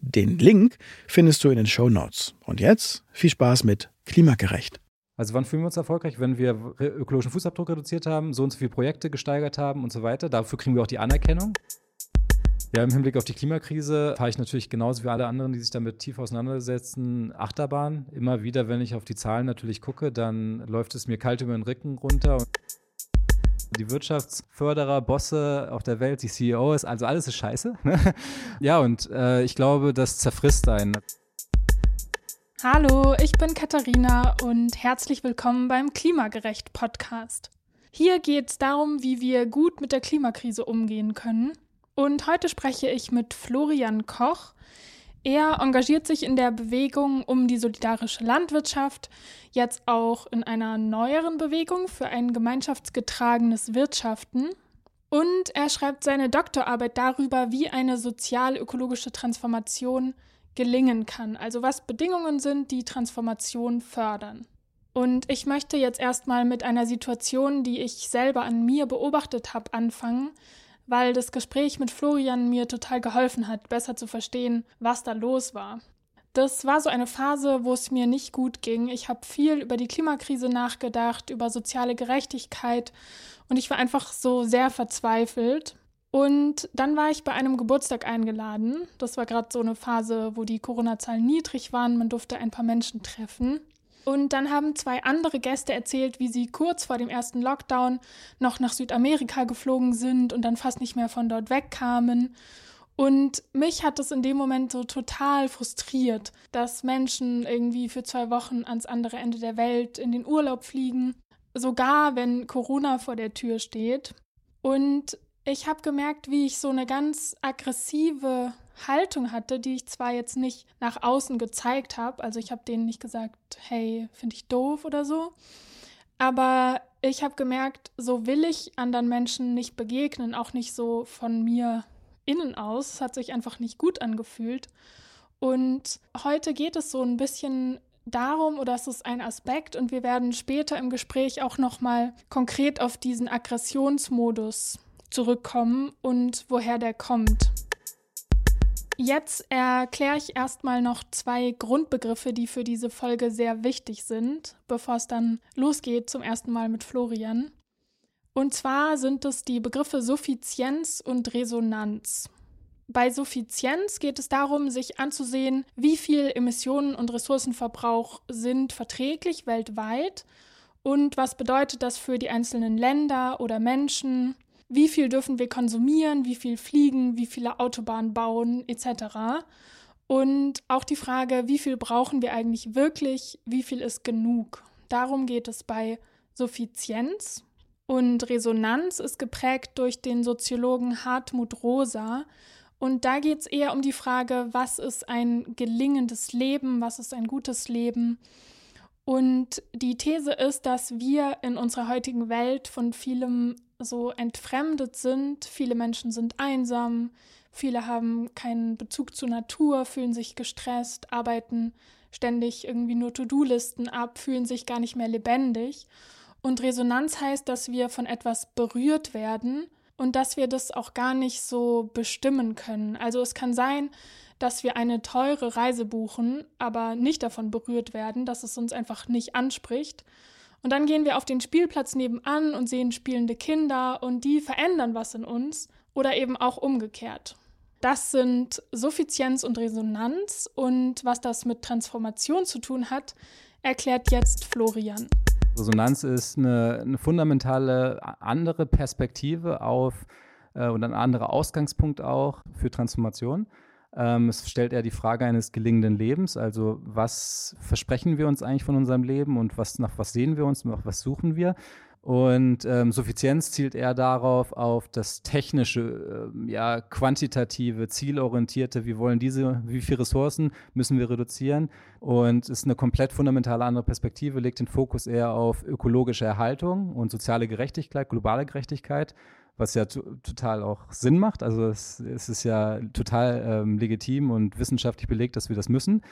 Den Link findest du in den Show Notes. Und jetzt viel Spaß mit Klimagerecht. Also wann fühlen wir uns erfolgreich? Wenn wir ökologischen Fußabdruck reduziert haben, so und so viele Projekte gesteigert haben und so weiter. Dafür kriegen wir auch die Anerkennung. Ja, im Hinblick auf die Klimakrise fahre ich natürlich genauso wie alle anderen, die sich damit tief auseinandersetzen, Achterbahn. Immer wieder, wenn ich auf die Zahlen natürlich gucke, dann läuft es mir kalt über den Rücken runter. Die Wirtschaftsförderer, Bosse auf der Welt, die CEOs, also alles ist scheiße. Ja, und äh, ich glaube, das zerfrisst einen. Hallo, ich bin Katharina und herzlich willkommen beim Klimagerecht Podcast. Hier geht es darum, wie wir gut mit der Klimakrise umgehen können. Und heute spreche ich mit Florian Koch. Er engagiert sich in der Bewegung um die solidarische Landwirtschaft, jetzt auch in einer neueren Bewegung für ein gemeinschaftsgetragenes Wirtschaften. Und er schreibt seine Doktorarbeit darüber, wie eine sozial-ökologische Transformation gelingen kann, also was Bedingungen sind, die Transformation fördern. Und ich möchte jetzt erstmal mit einer Situation, die ich selber an mir beobachtet habe, anfangen, weil das Gespräch mit Florian mir total geholfen hat, besser zu verstehen, was da los war. Das war so eine Phase, wo es mir nicht gut ging. Ich habe viel über die Klimakrise nachgedacht, über soziale Gerechtigkeit und ich war einfach so sehr verzweifelt. Und dann war ich bei einem Geburtstag eingeladen. Das war gerade so eine Phase, wo die Corona-Zahlen niedrig waren. Man durfte ein paar Menschen treffen. Und dann haben zwei andere Gäste erzählt, wie sie kurz vor dem ersten Lockdown noch nach Südamerika geflogen sind und dann fast nicht mehr von dort wegkamen. Und mich hat es in dem Moment so total frustriert, dass Menschen irgendwie für zwei Wochen ans andere Ende der Welt in den Urlaub fliegen, sogar wenn Corona vor der Tür steht. Und ich habe gemerkt, wie ich so eine ganz aggressive Haltung hatte, die ich zwar jetzt nicht nach außen gezeigt habe, also ich habe denen nicht gesagt, hey, finde ich doof oder so, aber ich habe gemerkt, so will ich anderen Menschen nicht begegnen, auch nicht so von mir innen aus. Es hat sich einfach nicht gut angefühlt. Und heute geht es so ein bisschen darum, oder es ist ein Aspekt, und wir werden später im Gespräch auch nochmal konkret auf diesen Aggressionsmodus zurückkommen und woher der kommt. Jetzt erkläre ich erstmal noch zwei Grundbegriffe, die für diese Folge sehr wichtig sind, bevor es dann losgeht zum ersten Mal mit Florian. Und zwar sind es die Begriffe Suffizienz und Resonanz. Bei Suffizienz geht es darum, sich anzusehen, wie viel Emissionen und Ressourcenverbrauch sind verträglich weltweit und was bedeutet das für die einzelnen Länder oder Menschen wie viel dürfen wir konsumieren, wie viel fliegen, wie viele Autobahnen bauen etc. Und auch die Frage, wie viel brauchen wir eigentlich wirklich, wie viel ist genug. Darum geht es bei Suffizienz. Und Resonanz ist geprägt durch den Soziologen Hartmut Rosa. Und da geht es eher um die Frage, was ist ein gelingendes Leben, was ist ein gutes Leben. Und die These ist, dass wir in unserer heutigen Welt von vielem so entfremdet sind. Viele Menschen sind einsam, viele haben keinen Bezug zur Natur, fühlen sich gestresst, arbeiten ständig irgendwie nur To-Do-Listen ab, fühlen sich gar nicht mehr lebendig. Und Resonanz heißt, dass wir von etwas berührt werden und dass wir das auch gar nicht so bestimmen können. Also es kann sein, dass wir eine teure Reise buchen, aber nicht davon berührt werden, dass es uns einfach nicht anspricht und dann gehen wir auf den Spielplatz nebenan und sehen spielende Kinder und die verändern was in uns oder eben auch umgekehrt. Das sind Suffizienz und Resonanz und was das mit Transformation zu tun hat, erklärt jetzt Florian. Resonanz ist eine, eine fundamentale andere Perspektive auf äh, und ein anderer Ausgangspunkt auch für Transformation. Ähm, es stellt eher die Frage eines gelingenden Lebens, also was versprechen wir uns eigentlich von unserem Leben und was, nach was sehen wir uns, nach was suchen wir. Und ähm, Suffizienz zielt eher darauf, auf das technische, äh, ja, quantitative, zielorientierte, wir wollen diese, wie viele Ressourcen müssen wir reduzieren. Und ist eine komplett fundamentale andere Perspektive, legt den Fokus eher auf ökologische Erhaltung und soziale Gerechtigkeit, globale Gerechtigkeit, was ja total auch Sinn macht. Also es, es ist ja total ähm, legitim und wissenschaftlich belegt, dass wir das müssen.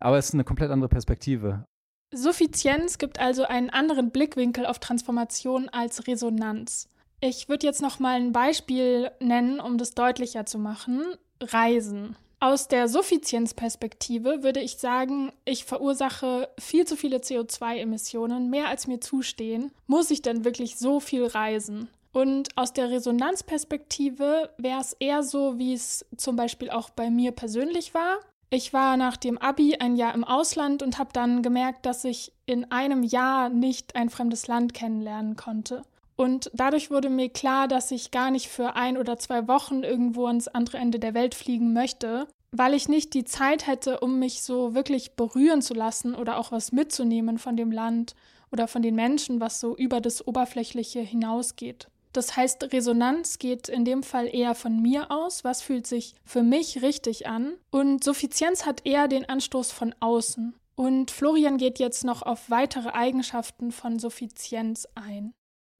Aber es ist eine komplett andere Perspektive. Suffizienz gibt also einen anderen Blickwinkel auf Transformation als Resonanz. Ich würde jetzt noch mal ein Beispiel nennen, um das deutlicher zu machen. Reisen. Aus der Suffizienzperspektive würde ich sagen, ich verursache viel zu viele CO2-Emissionen, mehr als mir zustehen. Muss ich denn wirklich so viel reisen? Und aus der Resonanzperspektive wäre es eher so, wie es zum Beispiel auch bei mir persönlich war. Ich war nach dem Abi ein Jahr im Ausland und habe dann gemerkt, dass ich in einem Jahr nicht ein fremdes Land kennenlernen konnte. Und dadurch wurde mir klar, dass ich gar nicht für ein oder zwei Wochen irgendwo ans andere Ende der Welt fliegen möchte, weil ich nicht die Zeit hätte, um mich so wirklich berühren zu lassen oder auch was mitzunehmen von dem Land oder von den Menschen, was so über das Oberflächliche hinausgeht. Das heißt, Resonanz geht in dem Fall eher von mir aus, was fühlt sich für mich richtig an. Und Suffizienz hat eher den Anstoß von außen. Und Florian geht jetzt noch auf weitere Eigenschaften von Suffizienz ein.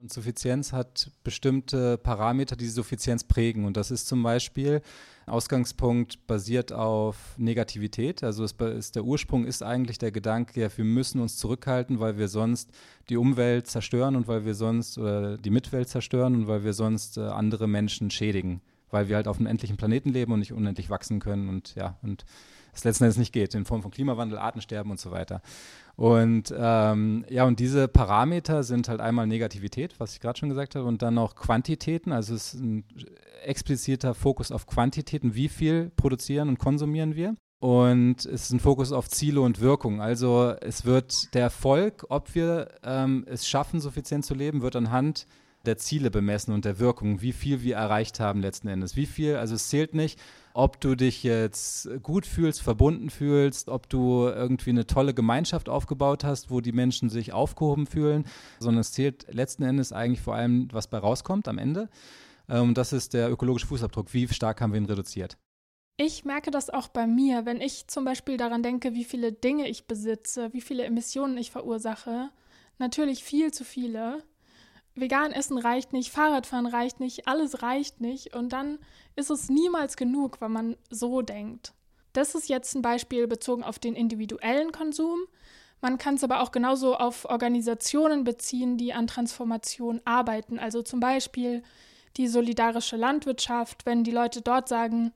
Und Suffizienz hat bestimmte Parameter, die Suffizienz prägen. Und das ist zum Beispiel Ausgangspunkt basiert auf Negativität. Also ist, der Ursprung ist eigentlich der Gedanke, ja, wir müssen uns zurückhalten, weil wir sonst die Umwelt zerstören und weil wir sonst oder die Mitwelt zerstören und weil wir sonst äh, andere Menschen schädigen, weil wir halt auf einem endlichen Planeten leben und nicht unendlich wachsen können und ja, und es letzten Endes nicht geht, in Form von Klimawandel, Artensterben und so weiter. Und ähm, ja, und diese Parameter sind halt einmal Negativität, was ich gerade schon gesagt habe, und dann noch Quantitäten. Also es ist ein expliziter Fokus auf Quantitäten, wie viel produzieren und konsumieren wir. Und es ist ein Fokus auf Ziele und Wirkung. Also es wird der Erfolg, ob wir ähm, es schaffen, suffizient zu leben, wird anhand der Ziele bemessen und der Wirkung, wie viel wir erreicht haben letzten Endes. Wie viel, also es zählt nicht, ob du dich jetzt gut fühlst, verbunden fühlst, ob du irgendwie eine tolle Gemeinschaft aufgebaut hast, wo die Menschen sich aufgehoben fühlen, sondern es zählt letzten Endes eigentlich vor allem, was bei rauskommt am Ende. Und ähm, das ist der ökologische Fußabdruck. Wie stark haben wir ihn reduziert? Ich merke das auch bei mir, wenn ich zum Beispiel daran denke, wie viele Dinge ich besitze, wie viele Emissionen ich verursache. Natürlich viel zu viele vegan essen reicht nicht, Fahrradfahren reicht nicht, alles reicht nicht und dann ist es niemals genug, wenn man so denkt. Das ist jetzt ein Beispiel bezogen auf den individuellen Konsum. Man kann es aber auch genauso auf Organisationen beziehen, die an Transformation arbeiten. Also zum Beispiel die solidarische Landwirtschaft, wenn die Leute dort sagen,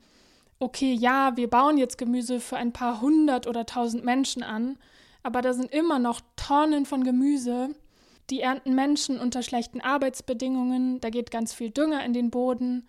okay, ja, wir bauen jetzt Gemüse für ein paar hundert oder tausend Menschen an, aber da sind immer noch Tonnen von Gemüse, die ernten Menschen unter schlechten Arbeitsbedingungen, da geht ganz viel Dünger in den Boden.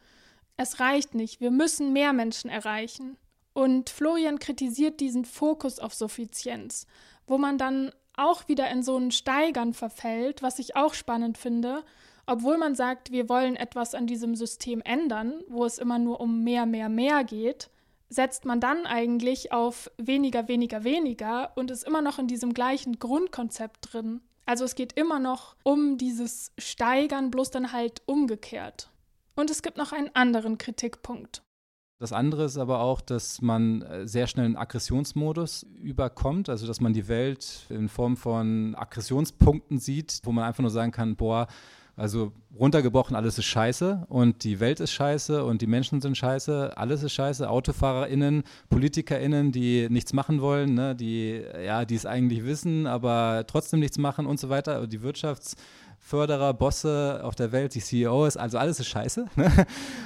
Es reicht nicht, wir müssen mehr Menschen erreichen. Und Florian kritisiert diesen Fokus auf Suffizienz, wo man dann auch wieder in so ein Steigern verfällt, was ich auch spannend finde, obwohl man sagt, wir wollen etwas an diesem System ändern, wo es immer nur um mehr, mehr, mehr geht, setzt man dann eigentlich auf weniger, weniger, weniger und ist immer noch in diesem gleichen Grundkonzept drin. Also es geht immer noch um dieses Steigern, bloß dann halt umgekehrt. Und es gibt noch einen anderen Kritikpunkt. Das andere ist aber auch, dass man äh, sehr schnell einen Aggressionsmodus überkommt, also dass man die Welt in Form von Aggressionspunkten sieht, wo man einfach nur sagen kann, boah, also runtergebrochen, alles ist scheiße und die Welt ist scheiße und die Menschen sind scheiße, alles ist scheiße. AutofahrerInnen, PolitikerInnen, die nichts machen wollen, ne, die ja, die es eigentlich wissen, aber trotzdem nichts machen und so weiter. Die Wirtschaftsförderer, Bosse auf der Welt, die CEOs, also alles ist scheiße. Ne?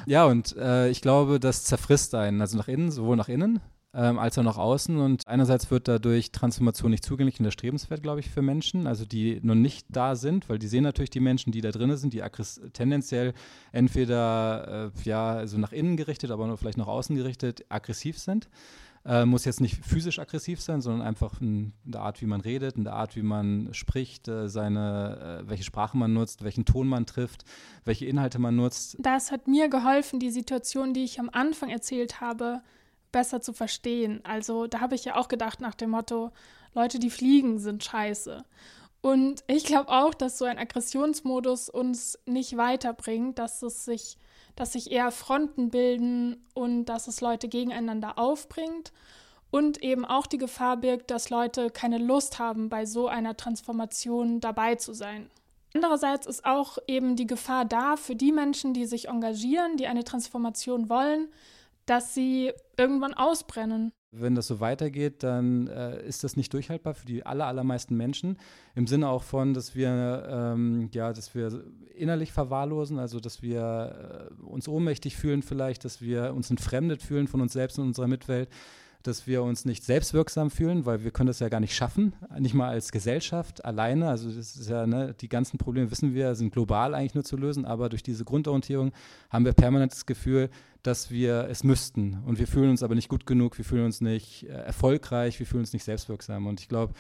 Ja, und äh, ich glaube, das zerfrisst einen, also nach innen, sowohl nach innen ähm, als auch nach außen. Und einerseits wird dadurch Transformation nicht zugänglich und erstrebenswert, glaube ich, für Menschen, also die noch nicht da sind, weil die sehen natürlich die Menschen, die da drin sind, die tendenziell entweder äh, ja, also nach innen gerichtet, aber vielleicht nach außen gerichtet, aggressiv sind. Äh, muss jetzt nicht physisch aggressiv sein, sondern einfach in, der Art, wie man redet, in der Art, wie man spricht, äh, seine, äh, welche Sprache man nutzt, welchen Ton man trifft, welche Inhalte man nutzt. Das hat mir geholfen, die Situation, die ich am Anfang erzählt habe, besser zu verstehen. Also da habe ich ja auch gedacht nach dem Motto, Leute, die fliegen, sind scheiße. Und ich glaube auch, dass so ein Aggressionsmodus uns nicht weiterbringt, dass es sich, dass sich eher Fronten bilden und dass es Leute gegeneinander aufbringt und eben auch die Gefahr birgt, dass Leute keine Lust haben, bei so einer Transformation dabei zu sein. Andererseits ist auch eben die Gefahr da für die Menschen, die sich engagieren, die eine Transformation wollen, dass sie irgendwann ausbrennen. Wenn das so weitergeht, dann äh, ist das nicht durchhaltbar für die aller, allermeisten Menschen. Im Sinne auch von, dass wir, ähm, ja, dass wir innerlich verwahrlosen, also dass wir äh, uns ohnmächtig fühlen vielleicht, dass wir uns entfremdet fühlen von uns selbst und unserer Mitwelt, dass wir uns nicht selbstwirksam fühlen, weil wir können das ja gar nicht schaffen, nicht mal als Gesellschaft alleine. Also das ist ja, ne, die ganzen Probleme wissen wir, sind global eigentlich nur zu lösen, aber durch diese Grundorientierung haben wir permanent das Gefühl, dass wir es müssten. Und wir fühlen uns aber nicht gut genug, wir fühlen uns nicht äh, erfolgreich, wir fühlen uns nicht selbstwirksam. Und ich glaube,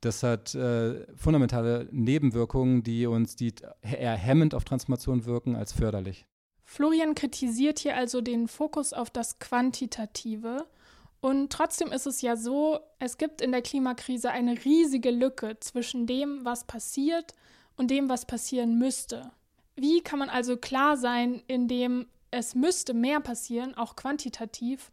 das hat äh, fundamentale Nebenwirkungen, die uns die eher hemmend auf Transformation wirken als förderlich. Florian kritisiert hier also den Fokus auf das Quantitative und trotzdem ist es ja so, es gibt in der Klimakrise eine riesige Lücke zwischen dem, was passiert und dem, was passieren müsste. Wie kann man also klar sein, in dem es müsste mehr passieren, auch quantitativ,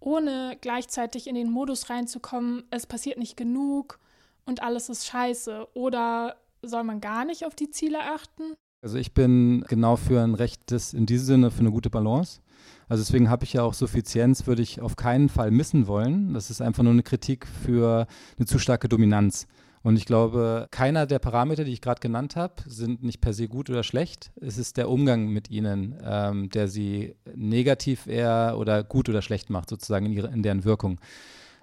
ohne gleichzeitig in den Modus reinzukommen, es passiert nicht genug und alles ist scheiße? Oder soll man gar nicht auf die Ziele achten? Also ich bin genau für ein rechtes, in diesem Sinne für eine gute Balance. Also deswegen habe ich ja auch Suffizienz, würde ich auf keinen Fall missen wollen. Das ist einfach nur eine Kritik für eine zu starke Dominanz. Und ich glaube, keiner der Parameter, die ich gerade genannt habe, sind nicht per se gut oder schlecht. Es ist der Umgang mit ihnen, ähm, der sie negativ eher oder gut oder schlecht macht, sozusagen in, ihre, in deren Wirkung.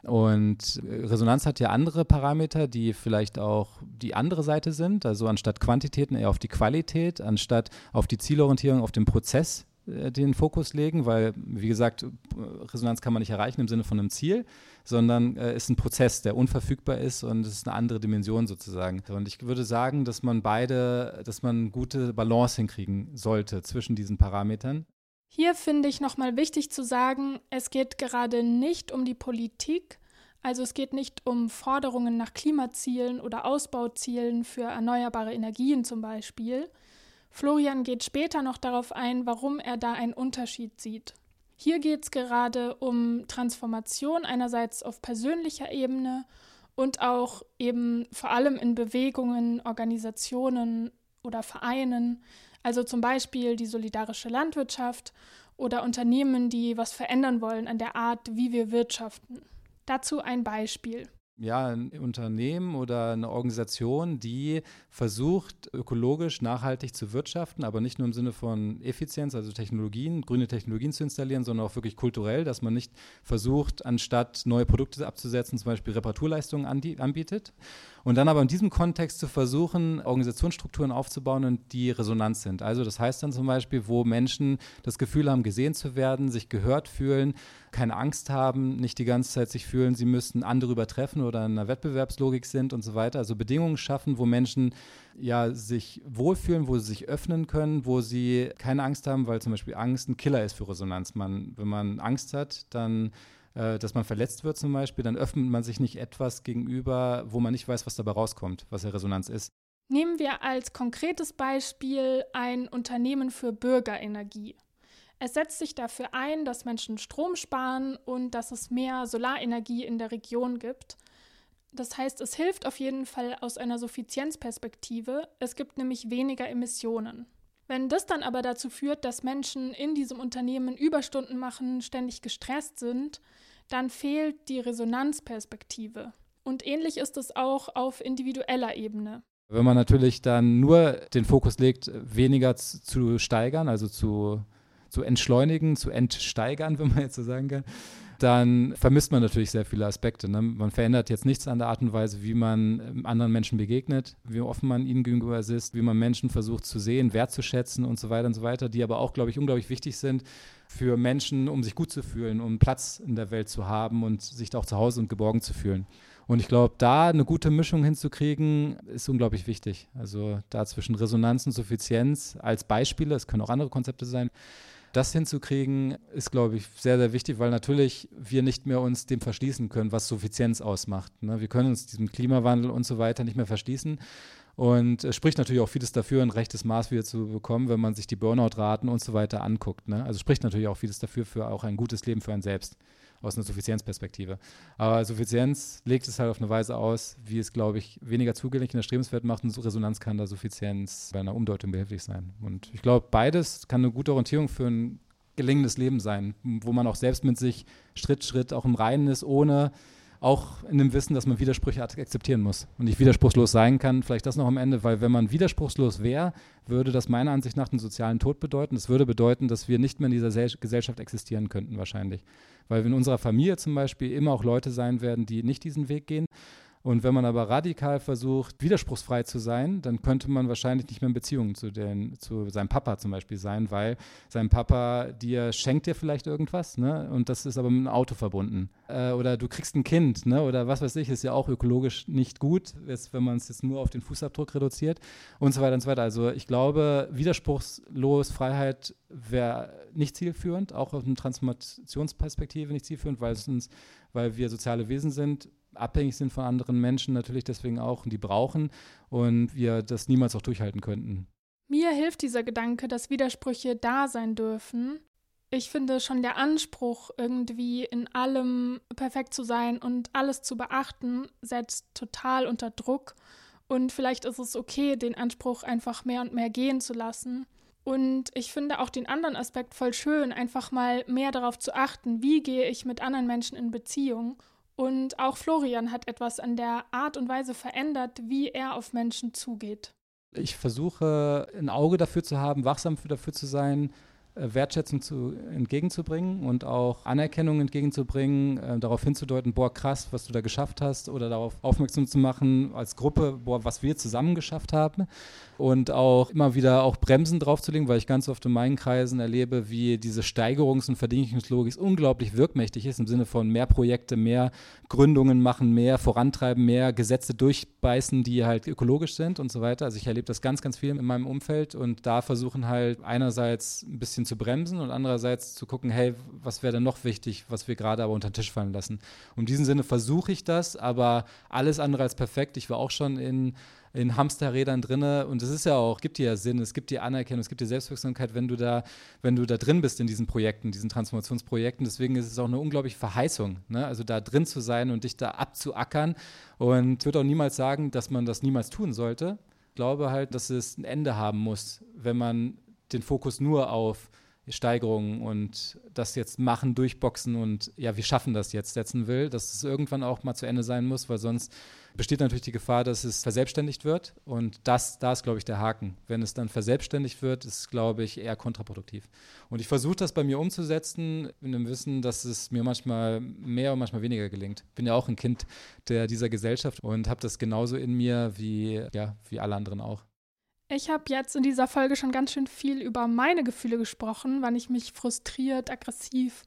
Und Resonanz hat ja andere Parameter, die vielleicht auch die andere Seite sind. Also anstatt Quantitäten eher auf die Qualität, anstatt auf die Zielorientierung, auf den Prozess, äh, den Fokus legen, weil, wie gesagt, Resonanz kann man nicht erreichen im Sinne von einem Ziel, sondern äh, ist ein Prozess, der unverfügbar ist und es ist eine andere Dimension sozusagen. Und ich würde sagen, dass man beide, dass man gute Balance hinkriegen sollte zwischen diesen Parametern. Hier finde ich nochmal wichtig zu sagen, es geht gerade nicht um die Politik, also es geht nicht um Forderungen nach Klimazielen oder Ausbauzielen für erneuerbare Energien zum Beispiel, Florian geht später noch darauf ein, warum er da einen Unterschied sieht. Hier geht es gerade um Transformation einerseits auf persönlicher Ebene und auch eben vor allem in Bewegungen, Organisationen oder Vereinen, also zum Beispiel die solidarische Landwirtschaft oder Unternehmen, die was verändern wollen an der Art, wie wir wirtschaften. Dazu ein Beispiel ja, ein Unternehmen oder eine Organisation, die versucht, ökologisch nachhaltig zu wirtschaften, aber nicht nur im Sinne von Effizienz, also Technologien, grüne Technologien zu installieren, sondern auch wirklich kulturell, dass man nicht versucht, anstatt neue Produkte abzusetzen, zum Beispiel Reparaturleistungen anbietet. Und dann aber in diesem Kontext zu versuchen, Organisationsstrukturen aufzubauen, die Resonanz sind. Also das heißt dann zum Beispiel, wo Menschen das Gefühl haben, gesehen zu werden, sich gehört fühlen, keine Angst haben, nicht die ganze Zeit sich fühlen, sie müssten andere übertreffen oder in einer Wettbewerbslogik sind und so weiter. Also Bedingungen schaffen, wo Menschen ja sich wohlfühlen, wo sie sich öffnen können, wo sie keine Angst haben, weil zum Beispiel Angst ein Killer ist für Resonanz. Man, wenn man Angst hat, dann äh, dass man verletzt wird zum Beispiel, dann öffnet man sich nicht etwas gegenüber, wo man nicht weiß, was dabei rauskommt, was ja Resonanz ist. Nehmen wir als konkretes Beispiel ein Unternehmen für Bürgerenergie. Es setzt sich dafür ein, dass Menschen Strom sparen und dass es mehr Solarenergie in der Region gibt. Das heißt, es hilft auf jeden Fall aus einer Suffizienzperspektive. Es gibt nämlich weniger Emissionen. Wenn das dann aber dazu führt, dass Menschen in diesem Unternehmen Überstunden machen, ständig gestresst sind, dann fehlt die Resonanzperspektive. Und ähnlich ist es auch auf individueller Ebene. Wenn man natürlich dann nur den Fokus legt, weniger zu steigern, also zu, zu entschleunigen, zu entsteigern, wenn man jetzt so sagen kann, dann vermisst man natürlich sehr viele Aspekte. Ne? Man verändert jetzt nichts an der Art und Weise, wie man ähm, anderen Menschen begegnet, wie offen man ihnen gegenüber ist, wie man Menschen versucht zu sehen, wertzuschätzen und so weiter und so weiter, die aber auch, glaube ich, unglaublich wichtig sind für Menschen, um sich gut zu fühlen, um Platz in der Welt zu haben und sich auch zu Hause und geborgen zu fühlen. Und ich glaube, da eine gute Mischung hinzukriegen, ist unglaublich wichtig. Also da zwischen Resonanz und Suffizienz als Beispiele, es können auch andere Konzepte sein, das hinzukriegen, ist, glaube ich, sehr, sehr wichtig, weil natürlich wir nicht mehr uns dem verschließen können, was Suffizienz ausmacht. Ne? Wir können uns diesem Klimawandel und so weiter nicht mehr verschließen. Und es spricht natürlich auch vieles dafür, ein rechtes Maß wieder zu bekommen, wenn man sich die Burnout-Raten und so weiter anguckt. Ne? Also spricht natürlich auch vieles dafür, für auch ein gutes Leben für einen selbst aus einer Suffizienzperspektive. Aber Suffizienz legt es halt auf eine Weise aus, wie es, glaube ich, weniger zugänglich und erstrebenswert macht und Resonanz kann da Suffizienz bei einer Umdeutung behilflich sein. Und ich glaube, beides kann eine gute Orientierung für ein gelingendes Leben sein, wo man auch selbst mit sich Schritt, Schritt auch im Reinen ist, ohne auch in dem Wissen, dass man Widersprüche akzeptieren muss und nicht widerspruchslos sein kann. Vielleicht das noch am Ende, weil wenn man widerspruchslos wäre, würde das meiner Ansicht nach den sozialen Tod bedeuten. Das würde bedeuten, dass wir nicht mehr in dieser Gesellschaft existieren könnten wahrscheinlich. Weil wir in unserer Familie zum Beispiel immer auch Leute sein werden, die nicht diesen Weg gehen. Und wenn man aber radikal versucht, widerspruchsfrei zu sein, dann könnte man wahrscheinlich nicht mehr in Beziehung zu, den, zu seinem Papa zum Beispiel sein, weil sein Papa dir schenkt dir vielleicht irgendwas, ne? Und das ist aber mit einem Auto verbunden. Äh, oder du kriegst ein Kind, ne? Oder was weiß ich, ist ja auch ökologisch nicht gut, wenn man es jetzt nur auf den Fußabdruck reduziert und so weiter und so weiter. Also ich glaube, widerspruchslos Freiheit wäre nicht zielführend, auch aus einer Transformationsperspektive nicht zielführend, weil uns, weil wir soziale Wesen sind abhängig sind von anderen Menschen natürlich deswegen auch und die brauchen und wir das niemals auch durchhalten könnten. Mir hilft dieser Gedanke, dass Widersprüche da sein dürfen. Ich finde schon der Anspruch, irgendwie in allem perfekt zu sein und alles zu beachten, setzt total unter Druck. Und vielleicht ist es okay, den Anspruch einfach mehr und mehr gehen zu lassen. Und ich finde auch den anderen Aspekt voll schön, einfach mal mehr darauf zu achten, wie gehe ich mit anderen Menschen in Beziehung und auch Florian hat etwas an der Art und Weise verändert, wie er auf Menschen zugeht. Ich versuche ein Auge dafür zu haben, wachsam dafür zu sein, Wertschätzung zu, entgegenzubringen und auch Anerkennung entgegenzubringen, äh, darauf hinzudeuten, boah, krass, was du da geschafft hast oder darauf aufmerksam zu machen als Gruppe, boah, was wir zusammen geschafft haben und auch immer wieder auch Bremsen draufzulegen, weil ich ganz oft in meinen Kreisen erlebe, wie diese Steigerungs- und Verdinglichungslogik unglaublich wirkmächtig ist im Sinne von mehr Projekte, mehr Gründungen machen, mehr vorantreiben, mehr Gesetze durchbeißen, die halt ökologisch sind und so weiter. Also ich erlebe das ganz, ganz viel in meinem Umfeld und da versuchen halt einerseits ein bisschen bisschen zu bremsen und andererseits zu gucken, hey, was wäre denn noch wichtig, was wir gerade aber unter den Tisch fallen lassen. Und in diesem Sinne versuche ich das, aber alles andere als perfekt. Ich war auch schon in in Hamsterrädern drinne und es ist ja auch, gibt dir ja Sinn, es gibt dir Anerkennung, es gibt dir Selbstwirksamkeit, wenn du da, wenn du da drin bist in diesen Projekten, diesen Transformationsprojekten. Deswegen ist es auch eine unglaubliche Verheißung, ne? also da drin zu sein und dich da abzuackern. Und ich würde auch niemals sagen, dass man das niemals tun sollte. Ich glaube halt, dass es ein Ende haben muss, wenn man den Fokus nur auf Steigerungen und das jetzt machen, durchboxen und ja, wir schaffen das jetzt setzen will, dass es irgendwann auch mal zu Ende sein muss, weil sonst besteht natürlich die Gefahr, dass es verselbstständigt wird und das, da ist, glaube ich, der Haken. Wenn es dann verselbstständigt wird, ist, glaube ich, eher kontraproduktiv. Und ich versuche das bei mir umzusetzen, in dem Wissen, dass es mir manchmal mehr und manchmal weniger gelingt. Ich bin ja auch ein Kind der, dieser Gesellschaft und habe das genauso in mir wie, ja, wie alle anderen auch. Ich habe jetzt in dieser Folge schon ganz schön viel über meine Gefühle gesprochen, wann ich mich frustriert, aggressiv,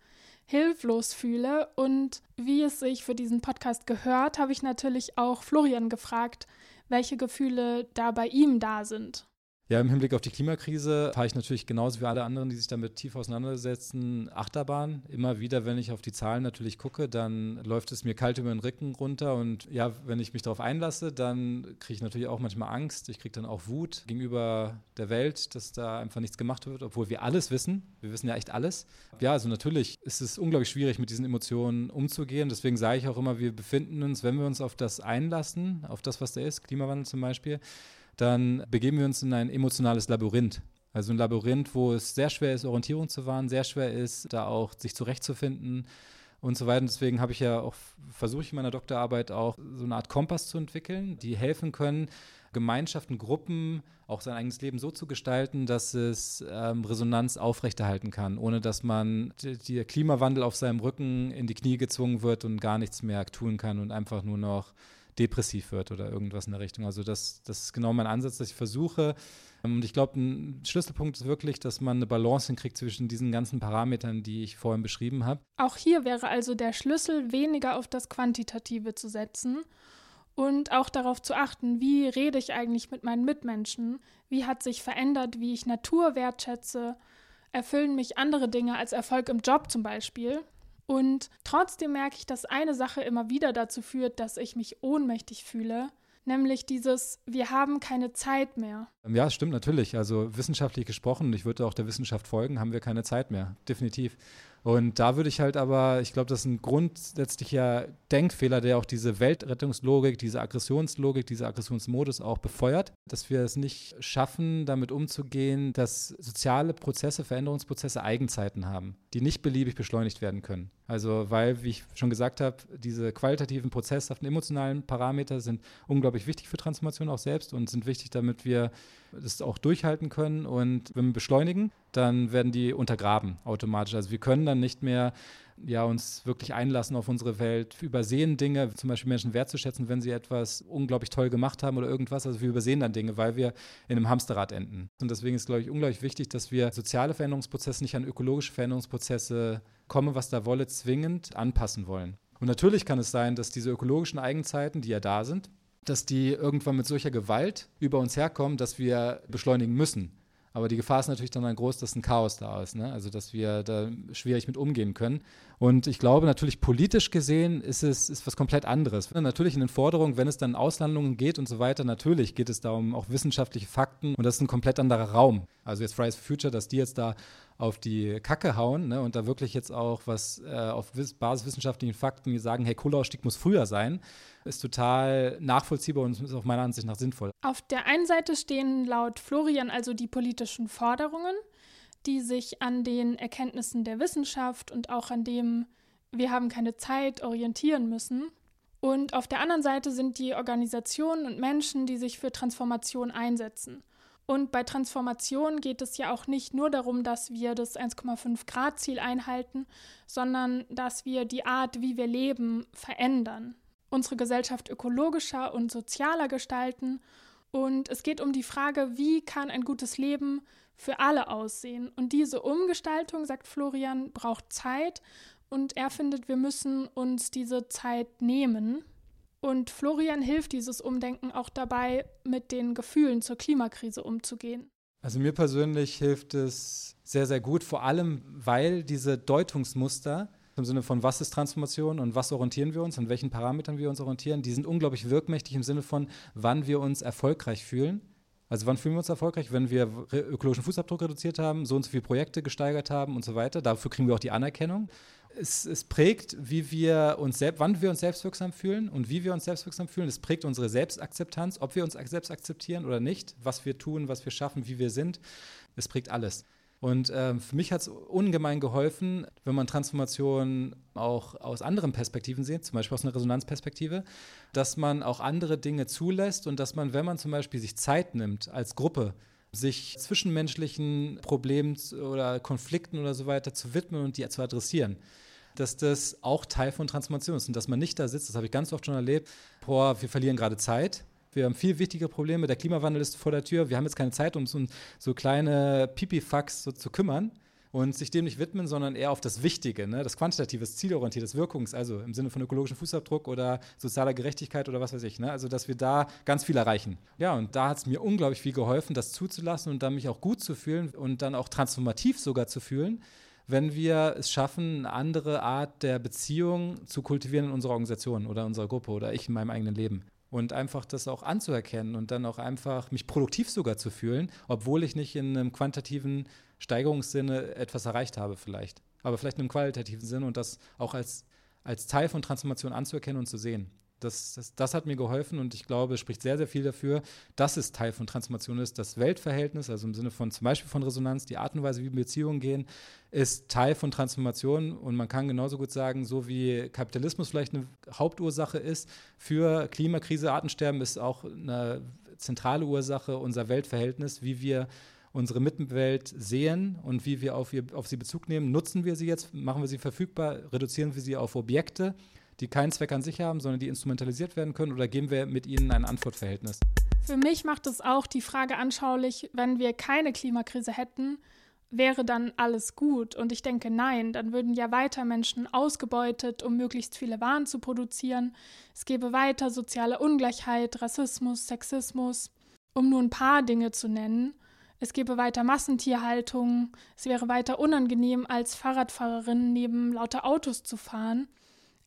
hilflos fühle. Und wie es sich für diesen Podcast gehört, habe ich natürlich auch Florian gefragt, welche Gefühle da bei ihm da sind. Ja, im Hinblick auf die Klimakrise fahre ich natürlich genauso wie alle anderen, die sich damit tief auseinandersetzen, Achterbahn. Immer wieder, wenn ich auf die Zahlen natürlich gucke, dann läuft es mir kalt über den Rücken runter. Und ja, wenn ich mich darauf einlasse, dann kriege ich natürlich auch manchmal Angst. Ich kriege dann auch Wut gegenüber der Welt, dass da einfach nichts gemacht wird, obwohl wir alles wissen. Wir wissen ja echt alles. Ja, also natürlich ist es unglaublich schwierig, mit diesen Emotionen umzugehen. Deswegen sage ich auch immer, wir befinden uns, wenn wir uns auf das einlassen, auf das, was da ist, Klimawandel zum Beispiel, dann begeben wir uns in ein emotionales Labyrinth. Also ein Labyrinth, wo es sehr schwer ist, Orientierung zu wahren, sehr schwer ist, da auch sich zurechtzufinden und so weiter. Deswegen habe ich ja auch, versuche ich in meiner Doktorarbeit auch so eine Art Kompass zu entwickeln, die helfen können, Gemeinschaften, Gruppen, auch sein eigenes Leben so zu gestalten, dass es ähm, Resonanz aufrechterhalten kann, ohne dass man der Klimawandel auf seinem Rücken in die Knie gezwungen wird und gar nichts mehr tun kann und einfach nur noch depressiv wird oder irgendwas in der Richtung. Also das, das ist genau mein Ansatz, dass ich versuche. Und ich glaube, ein Schlüsselpunkt ist wirklich, dass man eine Balance hinkriegt zwischen diesen ganzen Parametern, die ich vorhin beschrieben habe. Auch hier wäre also der Schlüssel, weniger auf das Quantitative zu setzen und auch darauf zu achten, wie rede ich eigentlich mit meinen Mitmenschen, wie hat sich verändert, wie ich Natur wertschätze, erfüllen mich andere Dinge als Erfolg im Job zum Beispiel. Und trotzdem merke ich, dass eine Sache immer wieder dazu führt, dass ich mich ohnmächtig fühle, nämlich dieses, wir haben keine Zeit mehr. Ja, stimmt natürlich. Also wissenschaftlich gesprochen, ich würde auch der Wissenschaft folgen, haben wir keine Zeit mehr, definitiv. Und da würde ich halt aber, ich glaube, das ist ein grundsätzlicher Denkfehler, der auch diese Weltrettungslogik, diese Aggressionslogik, diese Aggressionsmodus auch befeuert, dass wir es nicht schaffen, damit umzugehen, dass soziale Prozesse, Veränderungsprozesse Eigenzeiten haben, die nicht beliebig beschleunigt werden können. Also, weil, wie ich schon gesagt habe, diese qualitativen, prozesshaften, emotionalen Parameter sind unglaublich wichtig für Transformation auch selbst und sind wichtig, damit wir das auch durchhalten können. Und wenn wir beschleunigen, dann werden die untergraben automatisch. Also wir können dann nicht mehr ja, uns wirklich einlassen auf unsere Welt, übersehen Dinge, zum Beispiel Menschen wertzuschätzen, wenn sie etwas unglaublich toll gemacht haben oder irgendwas. Also wir übersehen dann Dinge, weil wir in einem Hamsterrad enden. Und deswegen ist, glaube ich, unglaublich wichtig, dass wir soziale Veränderungsprozesse nicht an ökologische Veränderungsprozesse kommen, was da wolle, zwingend anpassen wollen. Und natürlich kann es sein, dass diese ökologischen Eigenzeiten, die ja da sind, dass die irgendwann mit solcher Gewalt über uns herkommen, dass wir beschleunigen müssen. Aber die Gefahr ist natürlich dann, dann groß, dass ein Chaos da ist, ne? also dass wir da schwierig mit umgehen können. Und ich glaube natürlich politisch gesehen ist es ist was komplett anderes. Natürlich in den Forderungen, wenn es dann Auslandungen geht und so weiter, natürlich geht es da um auch wissenschaftliche Fakten und das ist ein komplett anderer Raum. Also jetzt Fridays for Future, dass die jetzt da auf die Kacke hauen ne, und da wirklich jetzt auch was äh, auf basiswissenschaftlichen Fakten sagen, hey, Kohleausstieg muss früher sein, ist total nachvollziehbar und ist auch meiner Ansicht nach sinnvoll. Auf der einen Seite stehen laut Florian also die politischen Forderungen, die sich an den Erkenntnissen der Wissenschaft und auch an dem, wir haben keine Zeit, orientieren müssen. Und auf der anderen Seite sind die Organisationen und Menschen, die sich für Transformation einsetzen. Und bei Transformation geht es ja auch nicht nur darum, dass wir das 1,5 Grad Ziel einhalten, sondern dass wir die Art, wie wir leben, verändern, unsere Gesellschaft ökologischer und sozialer gestalten. Und es geht um die Frage, wie kann ein gutes Leben für alle aussehen. Und diese Umgestaltung, sagt Florian, braucht Zeit. Und er findet, wir müssen uns diese Zeit nehmen. Und Florian hilft dieses Umdenken auch dabei, mit den Gefühlen zur Klimakrise umzugehen. Also mir persönlich hilft es sehr, sehr gut, vor allem weil diese Deutungsmuster im Sinne von, was ist Transformation und was orientieren wir uns, an welchen Parametern wir uns orientieren, die sind unglaublich wirkmächtig im Sinne von, wann wir uns erfolgreich fühlen. Also wann fühlen wir uns erfolgreich? Wenn wir ökologischen Fußabdruck reduziert haben, so und so viele Projekte gesteigert haben und so weiter. Dafür kriegen wir auch die Anerkennung es, es, prägt, wie wir uns selbst, wann wir uns selbstwirksam fühlen und wie wir uns selbstwirksam fühlen. Es prägt unsere Selbstakzeptanz, ob wir uns selbst akzeptieren oder nicht, was wir tun, was wir schaffen, wie wir sind. Es prägt alles. Und äh, für mich hat es ungemein geholfen, wenn man Transformation auch aus anderen Perspektiven sieht, zum Beispiel aus einer Resonanzperspektive, dass man auch andere Dinge zulässt und dass man, wenn man zum Beispiel sich Zeit nimmt als Gruppe, sich zwischenmenschlichen Problemen oder Konflikten oder so weiter zu widmen und die zu adressieren dass das auch Teil von Transformation ist und dass man nicht da sitzt, das habe ich ganz oft schon erlebt, boah, wir verlieren gerade Zeit, wir haben viel wichtige Probleme, der Klimawandel ist vor der Tür, wir haben jetzt keine Zeit, um so kleine Pipifax so zu kümmern und sich dem nicht widmen, sondern eher auf das Wichtige, ne? das quantitative, das zielorientierte, das Wirkungs-, also im Sinne von ökologischem Fußabdruck oder sozialer Gerechtigkeit oder was weiß ich. Ne? Also, dass wir da ganz viel erreichen. Ja, und da hat es mir unglaublich viel geholfen, das zuzulassen und dann mich auch gut zu fühlen und dann auch transformativ sogar zu fühlen wenn wir es schaffen, eine andere Art der Beziehung zu kultivieren in unserer Organisation oder unserer Gruppe oder ich in meinem eigenen Leben. Und einfach das auch anzuerkennen und dann auch einfach mich produktiv sogar zu fühlen, obwohl ich nicht in einem quantitativen Steigerungssinne etwas erreicht habe vielleicht. Aber vielleicht in einem qualitativen Sinne und das auch als, als Teil von Transformation anzuerkennen und zu sehen. Das, das, das, hat mir geholfen und ich glaube, es spricht sehr, sehr viel dafür, dass es Teil von Transformation ist. Das Weltverhältnis, also im Sinne von zum Beispiel von Resonanz, die Art und Weise, wie Beziehungen gehen, ist Teil von Transformation und man kann genauso gut sagen, so wie Kapitalismus vielleicht eine Hauptursache ist für Klimakrise, Artensterben ist auch eine zentrale Ursache, unser Weltverhältnis, wie wir unsere Mittenwelt sehen und wie wir auf, ihr, auf sie Bezug nehmen. Nutzen wir sie jetzt, machen wir sie verfügbar, reduzieren wir sie auf Objekte, die keinen Zweck an sich haben, sondern die instrumentalisiert werden können oder geben wir mit ihnen ein Antwortverhältnis? Für mich macht es auch die Frage anschaulich, wenn wir keine Klimakrise hätten, wäre dann alles gut? Und ich denke, nein, dann würden ja weiter Menschen ausgebeutet, um möglichst viele Waren zu produzieren. Es gäbe weiter soziale Ungleichheit, Rassismus, Sexismus, um nur ein paar Dinge zu nennen. Es gäbe weiter Massentierhaltung. Es wäre weiter unangenehm, als Fahrradfahrerin neben lauter Autos zu fahren.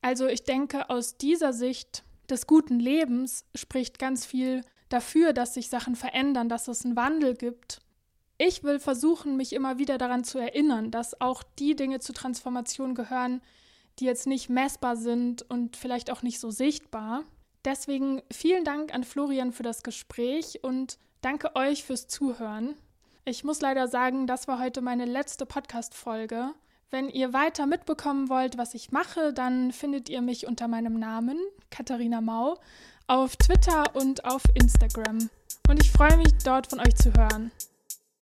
Also ich denke, aus dieser Sicht des guten Lebens spricht ganz viel dafür, dass sich Sachen verändern, dass es einen Wandel gibt ich will versuchen, mich immer wieder daran zu erinnern, dass auch die Dinge zur Transformation gehören, die jetzt nicht messbar sind und vielleicht auch nicht so sichtbar. Deswegen vielen Dank an Florian für das Gespräch und danke euch fürs Zuhören. Ich muss leider sagen, das war heute meine letzte Podcast-Folge. Wenn ihr weiter mitbekommen wollt, was ich mache, dann findet ihr mich unter meinem Namen, Katharina Mau, auf Twitter und auf Instagram. Und ich freue mich, dort von euch zu hören.